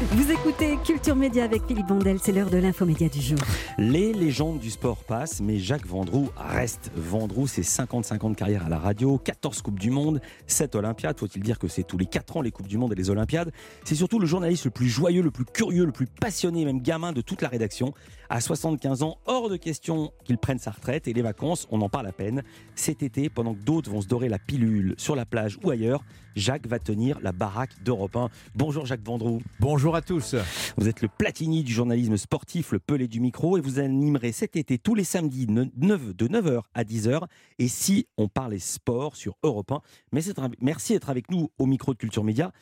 Vous écoutez Culture Média avec Philippe Bandel, c'est l'heure de l'infomédia du jour. Les légendes du sport passent, mais Jacques Vendroux reste. Vendroux, c'est 50-50 ans de carrière à la radio, 14 Coupes du Monde, 7 Olympiades. Faut-il dire que c'est tous les 4 ans les Coupes du Monde et les Olympiades? C'est surtout le journaliste le plus joyeux, le plus curieux, le plus passionné, même gamin de toute la rédaction. À 75 ans, hors de question qu'il prenne sa retraite et les vacances, on en parle à peine. Cet été, pendant que d'autres vont se dorer la pilule sur la plage ou ailleurs, Jacques va tenir la baraque d'Europe 1. Bonjour Jacques Vendroux. Bonjour à tous. Vous êtes le Platini du journalisme sportif, le Pelé du micro, et vous animerez cet été tous les samedis de 9h à 10h. Et si on parlait sport sur Europe 1, merci d'être avec nous au micro de Culture Média.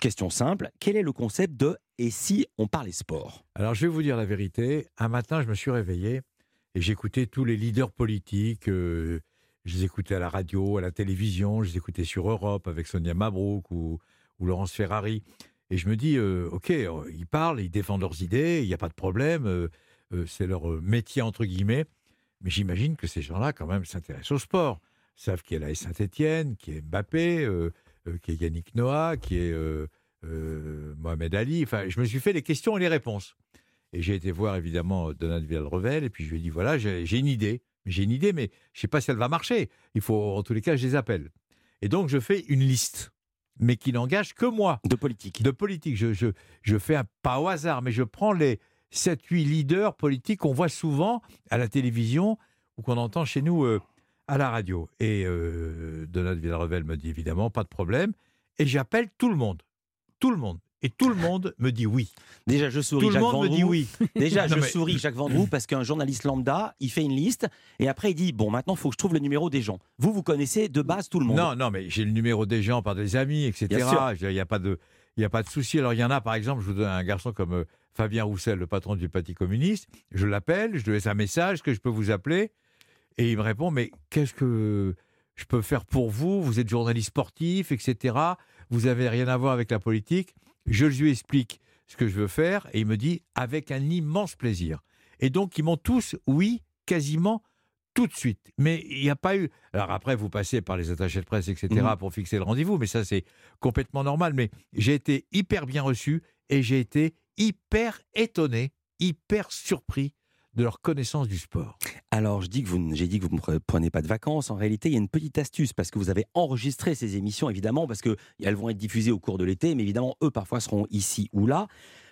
Question simple, quel est le concept de et si on parlait sport Alors je vais vous dire la vérité, un matin je me suis réveillé et j'écoutais tous les leaders politiques, euh, je les écoutais à la radio, à la télévision, je les écoutais sur Europe avec Sonia Mabrouk ou, Laurence Ferrari. Et je me dis, euh, ok, euh, ils parlent, ils défendent leurs idées, il n'y a pas de problème, c'est leur métier entre guillemets. Mais j'imagine que ces gens-là, quand même, s'intéressent au sport. Ils savent qu'il y a la Saint-Etienne, qui est Mbappé, euh, qui est Yannick Noah, qui est euh, euh, Mohamed Ali. Enfin, je me suis fait les questions et les réponses. Et j'ai été voir évidemment Donald Villarrevel, et puis je lui ai dit voilà, j'ai une idée. J'ai une idée, mais je ne sais pas si elle va marcher. Il faut, en tous les cas, je les appelle. Et donc, je fais une liste, mais qui n'engage que moi. De politique. De politique. Je, je, je fais un pas au hasard, mais je prends les 7-8 leaders politiques qu'on voit souvent à la télévision ou qu'on entend chez nous à la radio. Et euh, Donald Villarrevel me dit évidemment, pas de problème. Et j'appelle tout le monde. Tout le monde. Et tout le monde me dit oui. Déjà, je souris. Tout le monde me dit oui. Déjà, je souris, Jacques Vendroux, parce qu'un journaliste lambda, il fait une liste et après il dit bon, maintenant, il faut que je trouve le numéro des gens. Vous, vous connaissez de base tout le monde. Non, non, mais j'ai le numéro des gens par des amis, etc. Il n'y a pas de, il a pas de souci. Alors, il y en a, par exemple, je vous donne un garçon comme euh, Fabien Roussel, le patron du Parti communiste. Je l'appelle, je lui laisse un message que je peux vous appeler. Et il me répond, mais qu'est-ce que je peux faire pour vous? Vous êtes journaliste sportif, etc. Vous n'avez rien à voir avec la politique. Je lui explique ce que je veux faire et il me dit, avec un immense plaisir. Et donc, ils m'ont tous, oui, quasiment tout de suite. Mais il n'y a pas eu. Alors après, vous passez par les attachés de presse, etc., mmh. pour fixer le rendez-vous, mais ça, c'est complètement normal. Mais j'ai été hyper bien reçu et j'ai été hyper étonné, hyper surpris de leur connaissance du sport. Alors, j'ai dit que vous ne prenez pas de vacances. En réalité, il y a une petite astuce parce que vous avez enregistré ces émissions, évidemment, parce qu'elles vont être diffusées au cours de l'été, mais évidemment, eux, parfois, seront ici ou là.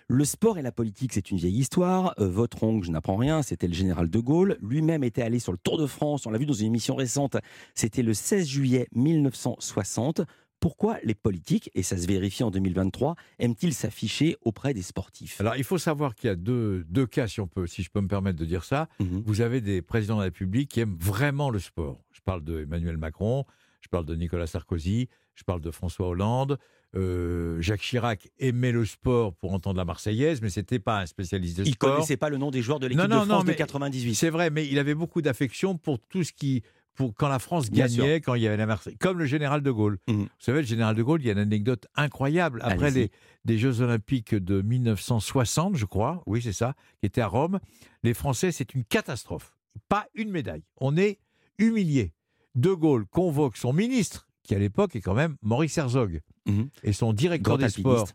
Le sport et la politique, c'est une vieille histoire. Euh, votre oncle, je n'apprends rien, c'était le général de Gaulle. Lui-même était allé sur le Tour de France, on l'a vu dans une émission récente, c'était le 16 juillet 1960 pourquoi les politiques, et ça se vérifie en 2023, aiment-ils s'afficher auprès des sportifs? Alors, il faut savoir qu'il y a deux, deux, cas, si, on peut, si je peux me permettre de dire ça. Mhm. Vous avez des présidents de la République qui aiment vraiment le sport. Je parle de Emmanuel Macron, je parle de Nicolas Sarkozy, je parle de François Hollande. Euh, Jacques Chirac aimait le sport pour entendre la Marseillaise, mais c'était pas un spécialiste de sport. Il connaissait pas le nom des joueurs de l'équipe de France de 98. C'est vrai, mais il avait beaucoup d'affection pour tout ce qui pour quand la France gagnait, quand il y avait la Marseille, comme le général de Gaulle. Mhm. Vous savez, le général de Gaulle, il y a une anecdote incroyable. Après les Jeux Olympiques de 1960, je crois, oui, c'est ça, qui était à Rome, les Français, c'est une catastrophe. Pas une médaille. On est humiliés. De Gaulle convoque son ministre, qui à l'époque est quand même Maurice Herzog, mhm. et son directeur des sports,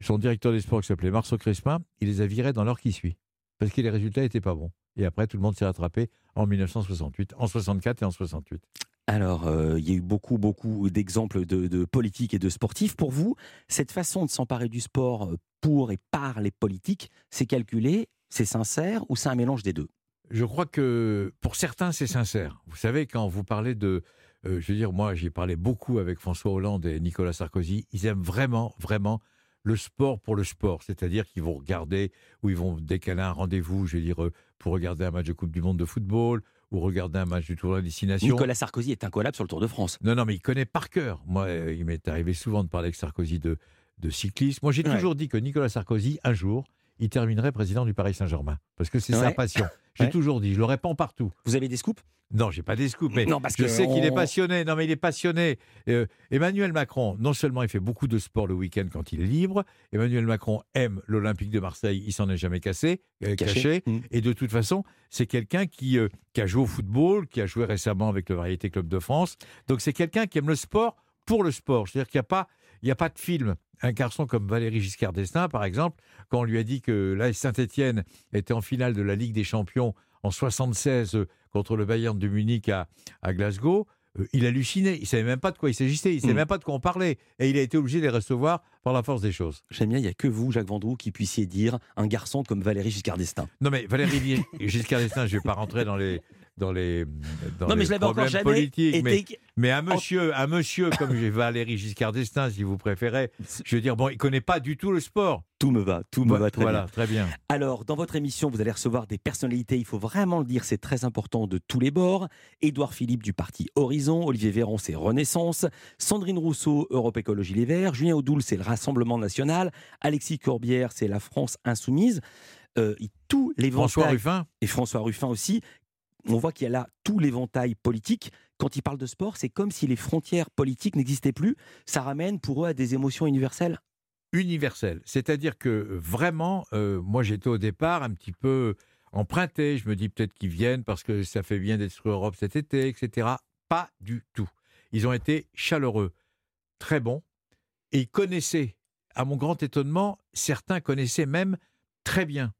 son directeur des sports qui s'appelait Marceau Crespin, il les a virés dans l'heure qui suit, parce que les résultats n'étaient pas bons. Et après, tout le monde s'est rattrapé en 1968, en 64 et en 68. Alors, euh, il y a eu beaucoup, beaucoup d'exemples de, politiques et de sportifs. Pour vous, cette façon de s'emparer du sport euh, pour et par les politiques, c'est calculé, c'est sincère ou c'est un mélange des deux? Je crois que pour certains, c'est sincère. Vous savez, quand vous parlez de... Euh, je veux dire, moi, j'ai parlé beaucoup avec François Hollande et Nicolas Sarkozy. Ils aiment vraiment, vraiment le sport pour le sport, c'est-à-dire qu'ils vont regarder ou ils vont décaler un rendez-vous, je veux dire, euh, pour regarder un match de Coupe du Monde de football ou regarder un match du Tour de la Destination. Nicolas Sarkozy est incollable sur le Tour de France. Non, non, mais il connaît par cœur. Moi, euh, il m'est arrivé souvent de parler avec Sarkozy de, de cyclisme. Moi, j'ai toujours dit que Nicolas Sarkozy, un jour, il terminerait président du Paris Saint-Germain. Parce que c'est sa passion. J'ai toujours dit, je le répands partout. Vous avez des scoops? Non, j'ai pas des scoops, mais je sais qu'il est passionné. Non, mais il est passionné. Euh, Emmanuel Macron, non seulement il fait beaucoup de sport le week-end quand il est libre, Emmanuel Macron aime l'Olympique de Marseille, il s'en est jamais cassé, euh, caché. Mmh. Et de toute façon, c'est quelqu'un qui, euh, qui a joué au football, qui a joué récemment avec le Variété Club de France. Donc c'est quelqu'un qui aime le sport pour le sport. C'est-à-dire qu'il n'y a pas Il n'y a pas de film. Un garçon comme Valéry Giscard d'Estaing, par exemple, quand on lui a dit que là, Saint-Etienne était en finale de la Ligue des Champions en 76 euh, contre le Bayern de Munich à, à Glasgow, euh, il hallucinait. Il savait même pas de quoi il s'agissait. Il savait Mm. même pas de quoi on parlait. Et il a été obligé de les recevoir par la force des choses. J'aime bien, il n'y a que vous, Jacques Vendroux, qui puissiez dire un garçon comme Valéry Giscard d'Estaing. Non, mais Valéry Giscard d'Estaing, je ne vais pas rentrer dans les dans les dans non, mais les je l'avais encore problèmes jamais politiques, mais été. Mais un monsieur, un monsieur comme j'ai Valéry Giscard d'Estaing, si vous préférez, je veux dire, bon, il connaît pas du tout le sport. Tout me va, tout me va très voilà, bien. très bien. Alors, dans votre émission, vous allez recevoir des personnalités, il faut vraiment le dire, c'est très important, de tous les bords. Édouard Philippe du parti Horizon, Olivier Véran, c'est Renaissance, Sandrine Rousseau, Europe Écologie Les Verts, Julien Audoul, c'est le Rassemblement National, Alexis Corbière, c'est la France Insoumise. Euh, tous les François Ruffin, et François Ruffin aussi. On voit qu'il y a là tout l'éventail politique. Quand ils parlent de sport, c'est comme si les frontières politiques n'existaient plus. Ça ramène pour eux à des émotions universelles. universel. C'est-à-dire que vraiment, euh, moi j'étais au départ un petit peu emprunté. Je me dis peut-être qu'ils viennent parce que ça fait bien d'être sur Europe cet été, etc. Pas du tout. Ils ont été chaleureux, très bons, et ils connaissaient. À mon grand étonnement, certains connaissaient même très bien.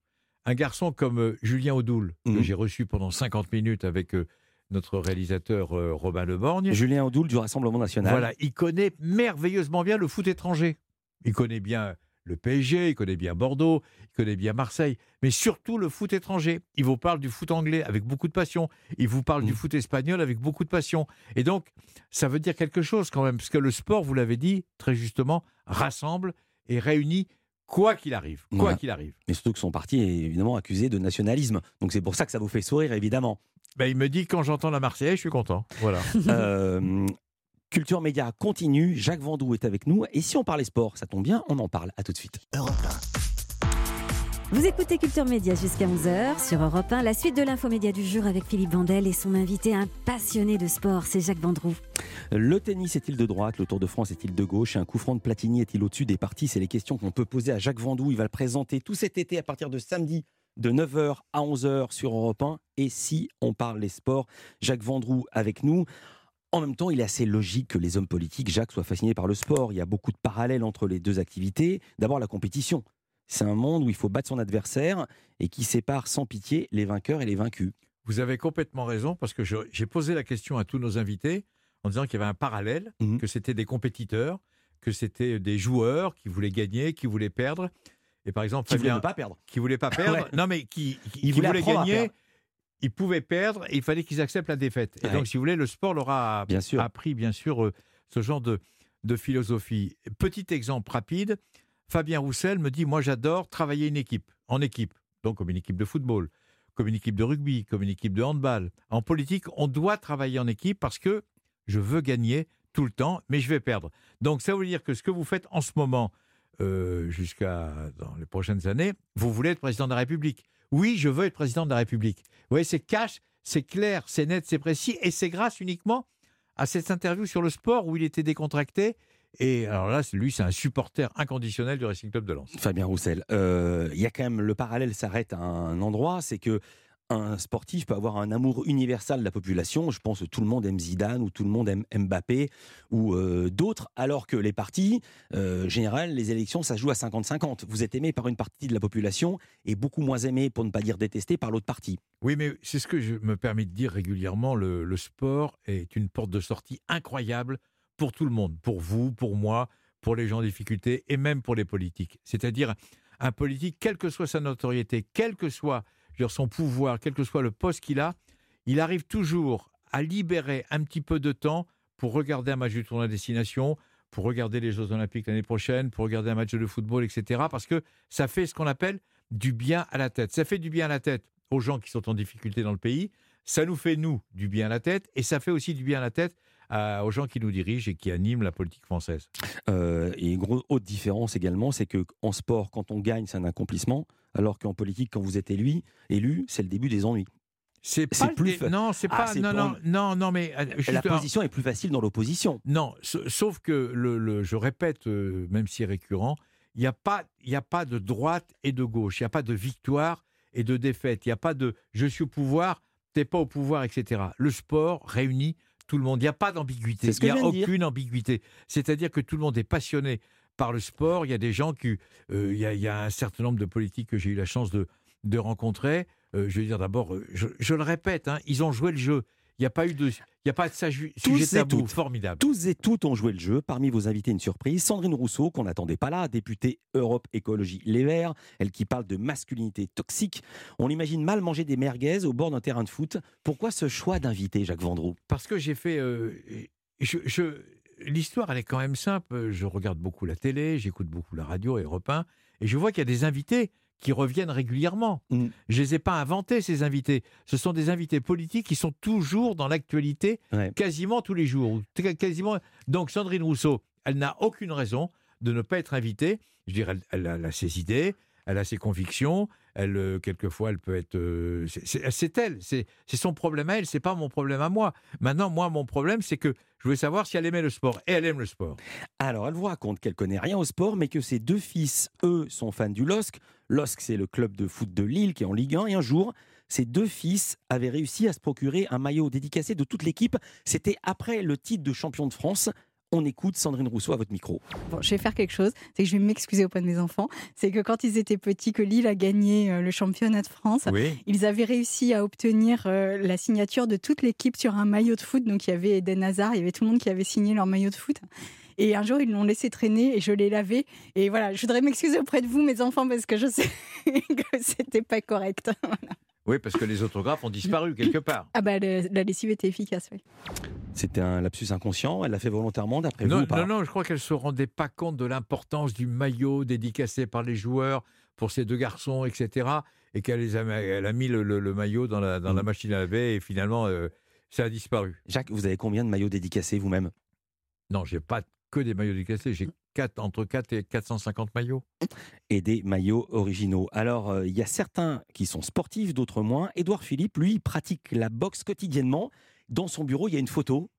Un garçon comme euh, Julien Audoul, que Mhm. j'ai reçu pendant 50 minutes avec euh, notre réalisateur euh, Robin Leborgne. Julien Audoul du Rassemblement National. Voilà, il connaît merveilleusement bien le foot étranger. Il connaît bien le PSG, il connaît bien Bordeaux, il connaît bien Marseille, mais surtout le foot étranger. Il vous parle du foot anglais avec beaucoup de passion. Il vous parle du Mm. foot espagnol avec beaucoup de passion. Et donc, ça veut dire quelque chose quand même, parce que le sport, vous l'avez dit très justement, rassemble et réunit quoi qu'il arrive. Quoi Voilà. qu'il arrive. Mais surtout que son parti est évidemment accusé de nationalisme. Donc c'est pour ça que ça vous fait sourire, évidemment. Ben, il me dit quand j'entends la Marseillaise, je suis content. Voilà. Euh, Culture Média continue. Jacques Vendroux est avec nous. Et si on parlait sport, ça tombe bien, on en parle. À tout de suite. Vous écoutez Culture Média jusqu'à 11h sur Europe 1. La suite de l'infomédia du jour avec Philippe Vandel et son invité, un passionné de sport, c'est Jacques Vendroux. Le tennis est-il de droite? Le Tour de France est-il de gauche? Un coup franc de Platini est-il au-dessus des partis C'est les questions qu'on peut poser à Jacques Vendroux. Il va le présenter tout cet été à partir de samedi de 9h à 11h sur Europe 1. Et si on parle les sports, Jacques Vendroux avec nous. En même temps, il est assez logique que les hommes politiques, Jacques, soient fascinés par le sport. Il y a beaucoup de parallèles entre les deux activités. D'abord, la compétition. C'est un monde où il faut battre son adversaire et qui sépare sans pitié les vainqueurs et les vaincus. Vous avez complètement raison, parce que j'ai posé la question à tous nos invités en disant qu'il y avait un parallèle, Mhm. que c'était des compétiteurs, que c'était des joueurs qui voulaient gagner, qui voulaient perdre. Et par exemple, Qui ne Fabien, veulent pas perdre. qui voulait pas perdre, Ouais. non mais qui, qui, voulait gagner, ils pouvaient perdre et il fallait qu'ils acceptent la défaite. Et donc, si vous voulez, le sport leur a Bien sûr. appris, bien sûr, euh, ce genre de, de philosophie. Petit exemple rapide, Fabien Roussel me dit, moi j'adore travailler une équipe, en équipe, donc comme une équipe de football, comme une équipe de rugby, comme une équipe de handball. En politique, on doit travailler en équipe parce que je veux gagner tout le temps, mais je vais perdre. Donc ça veut dire que ce que vous faites en ce moment, euh, jusqu'à dans les prochaines années, vous voulez être président de la République. Oui, je veux être président de la République. Vous voyez, c'est cash, c'est clair, c'est net, c'est précis, et c'est grâce uniquement à cette interview sur le sport où il était décontracté. Et alors là, lui, c'est un supporter inconditionnel du Racing Club de Lens. Fabien Roussel, euh, il y a quand même le parallèle s'arrête à un endroit, c'est que un sportif peut avoir un amour universel de la population. Je pense que tout le monde aime Zidane ou tout le monde aime Mbappé ou euh, d'autres, alors que les partis, euh, général, les élections, ça se joue à 50-50. Vous êtes aimé par une partie de la population et beaucoup moins aimé, pour ne pas dire détesté, par l'autre partie. Oui, mais c'est ce que je me permets de dire régulièrement. Le, le sport est une porte de sortie incroyable pour tout le monde, pour vous, pour moi, pour les gens en difficulté et même pour les politiques. C'est-à-dire un politique, quelle que soit sa notoriété, quel que soit son pouvoir, quel que soit le poste qu'il a, il arrive toujours à libérer un petit peu de temps pour regarder un match du tournoi destination, pour regarder les Jeux Olympiques l'année prochaine, pour regarder un match de football, etc. Parce que ça fait ce qu'on appelle du bien à la tête. Ça fait du bien à la tête aux gens qui sont en difficulté dans le pays. Ça nous fait, nous, du bien à la tête. Et ça fait aussi du bien à la tête à- aux gens qui nous dirigent et qui animent la politique française. Euh, et une grosse autre différence également, c'est que en sport, quand on gagne, c'est un accomplissement, alors qu'en politique, quand vous êtes élu, élu, c'est le début des ennuis. C'est plus fa- Non, c'est Ah, pas. non, non, non, non, mais euh, La position est plus facile dans l'opposition. Non, sa- sauf que le, le- je répète, euh, même si récurrent, il n'y a pas, il y a pas de droite et de gauche. Il n'y a pas de victoire et de défaite. Il n'y a pas de je suis au pouvoir, t'es pas au pouvoir, etc. Le sport réunit tout le monde. Il n'y a pas d'ambiguïté. Il n'y a dire. aucune ambiguïté. C'est-à-dire que tout le monde est passionné par le sport. Il y a des gens qui. euh, il, y a, il y a un certain nombre de politiques que j'ai eu la chance de, de rencontrer. Euh, je veux dire d'abord, euh, je, je le répète, hein, ils ont joué le jeu. Il n'y a pas eu de, il y a pas de Tous et toutes. Formidable. Tous et toutes ont joué le jeu. Parmi vos invités, une surprise. Sandrine Rousseau, qu'on n'attendait pas là, députée Europe Écologie Les Verts, elle qui parle de masculinité toxique. On l'imagine mal manger des merguez au bord d'un terrain de foot. Pourquoi ce choix d'inviter Jacques Vendroux? Parce que j'ai fait. euh, je, je- L'histoire, elle est quand même simple. Je regarde beaucoup la télé, j'écoute beaucoup la radio et Europe 1, et je vois qu'il y a des invités qui reviennent régulièrement. Mm. Je les ai pas inventés, ces invités. Ce sont des invités politiques qui sont toujours dans l'actualité, Ouais. quasiment tous les jours. Quasiment... Donc Sandrine Rousseau, elle n'a aucune raison de ne pas être invitée. Je dirais, elle, elle a ses idées, elle a ses convictions. Elle, euh, quelquefois, elle peut être. euh, c'est- elle, c'est son problème à elle, c'est pas mon problème à moi. Maintenant, moi, mon problème, c'est que je voulais savoir si elle aimait le sport. Et elle aime le sport. Alors, elle vous raconte qu'elle connaît rien au sport, mais que ses deux fils, eux, sont fans du LOSC. LOSC, c'est le club de foot de Lille qui est en Ligue 1. Et un jour, ses deux fils avaient réussi à se procurer un maillot dédicacé de toute l'équipe. C'était après le titre de champion de France. On écoute Sandrine Rousseau à votre micro. Bon, je vais faire quelque chose, c'est que je vais m'excuser auprès de mes enfants. C'est que quand ils étaient petits, que Lille a gagné euh, le championnat de France, Oui. ils avaient réussi à obtenir euh, la signature de toute l'équipe sur un maillot de foot. Donc il y avait Eden Hazard, il y avait tout le monde qui avait signé leur maillot de foot. Et un jour, ils l'ont laissé traîner et je l'ai lavé. Et voilà, je voudrais m'excuser auprès de vous, mes enfants, parce que je sais que c'était pas correct. Oui, parce que les autographes ont disparu quelque part. Ah bah, le- la lessive était efficace, oui. C'était un lapsus inconscient. Elle l'a fait volontairement, d'après vous Non, ou pas non, non, je crois qu'elle se rendait pas compte de l'importance du maillot dédicacé par les joueurs pour ces deux garçons, etc. Et qu'elle les a, elle a mis le, le- le maillot dans la, dans la Mm. machine à laver et finalement, euh, ça a disparu. Jacques, vous avez combien de maillots dédicacés vous-même? Non, j'ai pas que des maillots dédicacés, j'ai quatre, entre 4 et 450 maillots. et des maillots originaux. Alors, euh, il y a certains qui sont sportifs, d'autres moins. Édouard Philippe, lui, pratique la boxe quotidiennement. Dans son bureau, il y a une photo.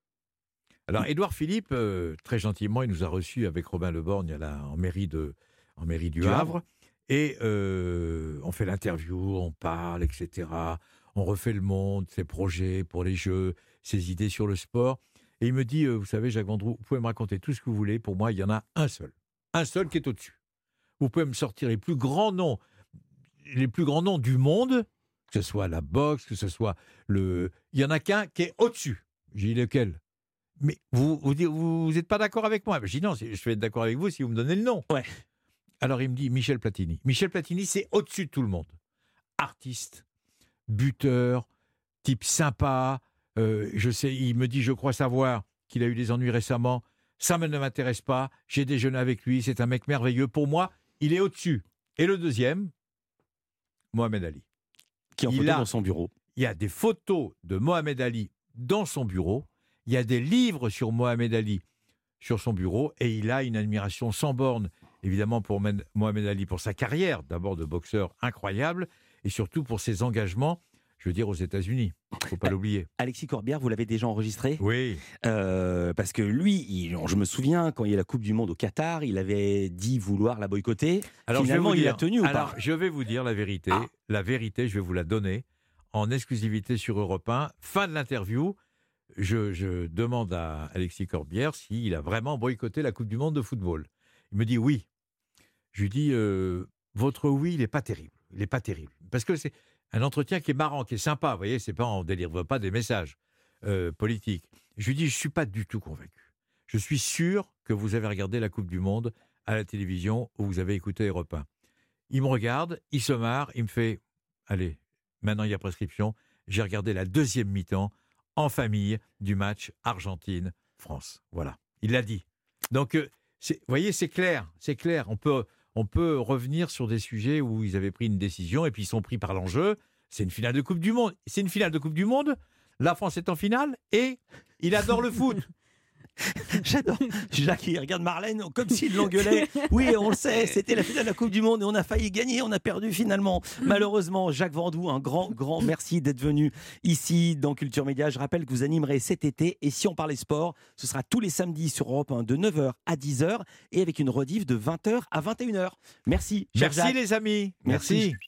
Alors, Édouard Philippe, euh, très gentiment, il nous a reçus avec Robin Leborgne à la- en, mairie de, en mairie du, Du Havre. Havre. Et euh, on fait l'interview, on parle, etc. On refait le monde, ses projets pour les jeux, ses idées sur le sport. Et il me dit, euh, vous savez, Jacques Vendroux, vous pouvez me raconter tout ce que vous voulez. Pour moi, il y en a un seul. Un seul qui est au-dessus. Vous pouvez me sortir les plus grands noms, les plus grands noms du monde, que ce soit la boxe, que ce soit le... Il y en a qu'un qui est au-dessus. J'ai dit lequel? Mais vous vous dites- vous n'êtes pas d'accord avec moi? Je dis non, c'est- je vais être d'accord avec vous si vous me donnez le nom. Ouais. Alors il me dit Michel Platini. Michel Platini, c'est au-dessus de tout le monde. Artiste, buteur, type sympa. Euh, je sais, il me dit, je crois savoir qu'il a eu des ennuis récemment. Ça ne m'intéresse pas. J'ai déjeuné avec lui. C'est un mec merveilleux. Pour moi, il est au-dessus. Et le deuxième, Mohamed Ali. qui est en Il photo a- dans son bureau. Il y a des photos de Mohamed Ali dans son bureau. Il y a des livres sur Mohamed Ali sur son bureau. Et il a une admiration sans borne, évidemment, pour Mohamed Ali, pour sa carrière, d'abord de boxeur incroyable, et surtout pour ses engagements, je veux dire, aux États-Unis. Il ne faut pas l'oublier. Alexis Corbière, vous l'avez déjà enregistré? Oui. Euh, Parce que lui, il- je me souviens, quand il y a la Coupe du Monde au Qatar, il avait dit vouloir la boycotter. Alors, Finalement, il a dire- tenu ou Alors, pas je vais vous dire la vérité. Ah. La vérité, je vais vous la donner en exclusivité sur Europe 1. Fin de l'interview. Je, je demande à Alexis Corbière s'il a vraiment boycotté la Coupe du Monde de football. Il me dit oui. Je lui dis euh, votre oui, il n'est pas terrible. Il n'est pas terrible. Parce que c'est un entretien qui est marrant, qui est sympa. Vous voyez, c'est pas on délivre pas des messages euh, politiques. Je lui dis je suis pas du tout convaincu. Je suis sûr que vous avez regardé la Coupe du Monde à la télévision ou vous avez écouté Europe 1. Il me regarde, il se marre, il me fait Allez, maintenant il y a prescription. J'ai regardé la deuxième mi-temps en famille du match Argentine-France. Voilà, il l'a dit. Donc, euh, vous voyez, c'est clair, c'est clair. On peut, on peut revenir sur des sujets où ils avaient pris une décision et puis ils sont pris par l'enjeu. C'est une finale de Coupe du Monde. C'est une finale de Coupe du Monde. La France est en finale et il adore le foot. J'adore. Jacques, il regarde Marlène comme s'il l'engueulait. Oui, on le sait, c'était la finale de la Coupe du Monde et on a failli gagner, on a perdu finalement. Malheureusement, Jacques Vendoux, un grand, grand merci d'être venu ici dans Culture Média. Je rappelle que vous animerez cet été et si on parlait sport, ce sera tous les samedis sur Europe 1 de 9h à 10h et avec une rediff de 20h à 21h. Merci, Merci Jacques. les amis. Merci. Merci.